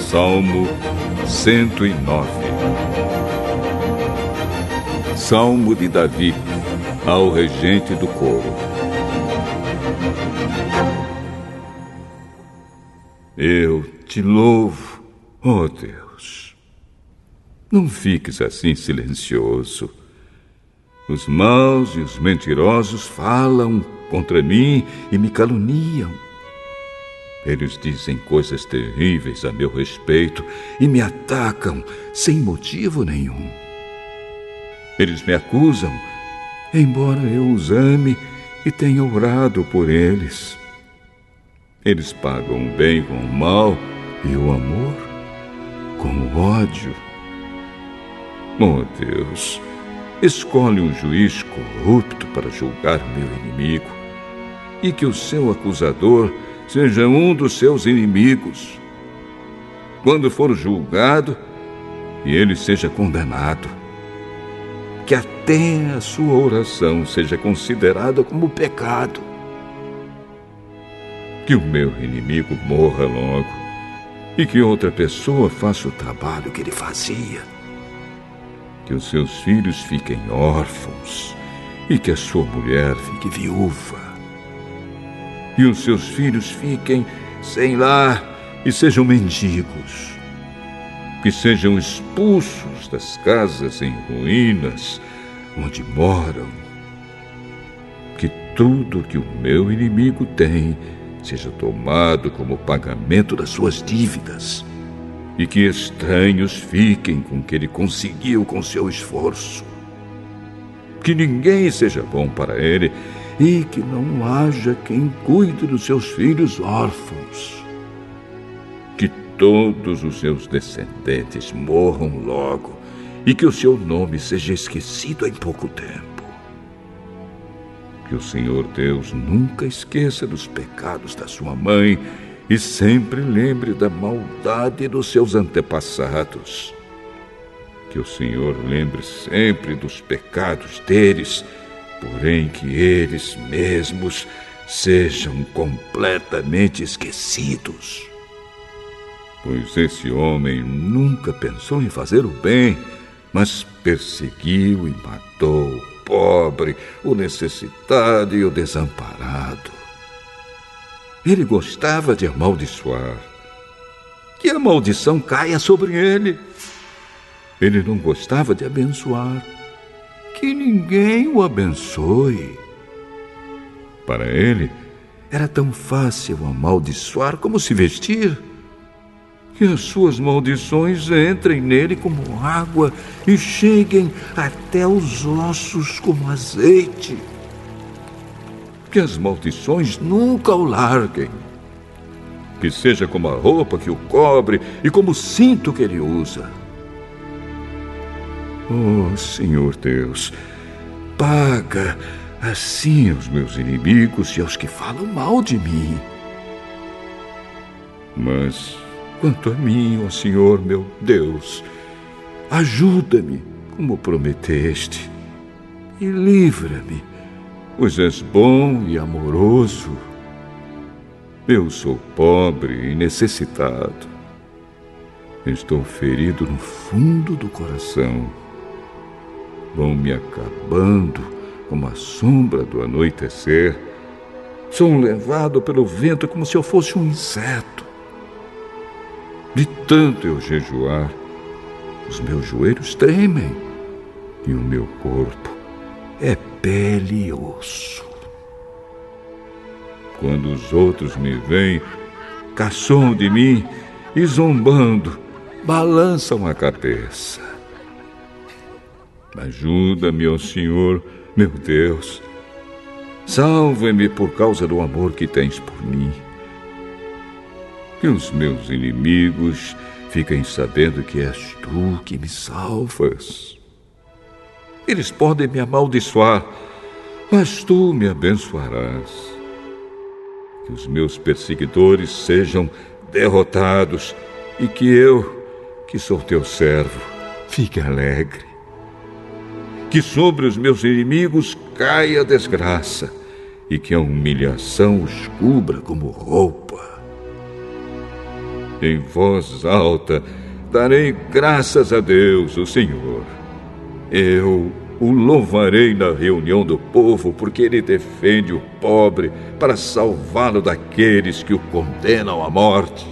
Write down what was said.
Salmo 109 Salmo de Davi ao regente do coro. Eu te louvo, ó oh Deus. Não fiques assim silencioso. Os maus e os mentirosos falam contra mim e me caluniam. Eles dizem coisas terríveis a meu respeito e me atacam sem motivo nenhum. Eles me acusam, embora eu os ame e tenha orado por eles. Eles pagam o bem com o mal e o amor com o ódio. Oh Deus, escolhe um juiz corrupto para julgar o meu inimigo e que o seu acusador seja um dos seus inimigos. Quando for julgado, e ele seja condenado. Que até a sua oração seja considerada como pecado. Que o meu inimigo morra logo e que outra pessoa faça o trabalho que ele fazia. Que os seus filhos fiquem órfãos e que a sua mulher fique viúva e os seus filhos fiquem sem lar e sejam mendigos. Que sejam expulsos das casas em ruínas onde moram. Que tudo que o meu inimigo tem seja tomado como pagamento das suas dívidas. E que estranhos fiquem com o que ele conseguiu com seu esforço. Que ninguém seja bom para ele e que não haja quem cuide dos seus filhos órfãos. Que todos os seus descendentes morram logo e que o seu nome seja esquecido em pouco tempo. Que o Senhor Deus nunca esqueça dos pecados da sua mãe e sempre lembre da maldade dos seus antepassados. Que o Senhor lembre sempre dos pecados deles porém que eles mesmos sejam completamente esquecidos. Pois esse homem nunca pensou em fazer o bem, mas perseguiu e matou o pobre, o necessitado e o desamparado. Ele gostava de amaldiçoar. Que a maldição caia sobre ele. Ele não gostava de abençoar que ninguém o abençoe. Para ele, era tão fácil amaldiçoar como se vestir. Que as suas maldições entrem nele como água e cheguem até os ossos como azeite. Que as maldições nunca o larguem. Que seja como a roupa que o cobre e como o cinto que ele usa Oh, Senhor Deus, paga assim aos meus inimigos e aos que falam mal de mim. Mas quanto a mim, ó oh Senhor meu Deus, ajuda-me como prometeste e livra-me, pois és bom e amoroso. Eu sou pobre e necessitado. Estou ferido no fundo do coração vão me acabando como a sombra do anoitecer. Sou levado pelo vento como se eu fosse um inseto. De tanto eu jejuar, os meus joelhos tremem e o meu corpo é pele e osso. Quando os outros me veem, caçam de mim e zombando, balançam a cabeça. Ajuda-me, ó Senhor, meu Deus. Salva-me por causa do amor que tens por mim. Que os meus inimigos fiquem sabendo que és tu que me salvas. Eles podem me amaldiçoar, mas tu me abençoarás. Que os meus perseguidores sejam derrotados e que eu, que sou teu servo, fique alegre que sobre os meus inimigos caia a desgraça e que a humilhação os cubra como roupa. em voz alta: Darei graças a Deus, o Senhor. Eu o louvarei na reunião do povo, porque ele defende o pobre para salvá-lo daqueles que o condenam à morte.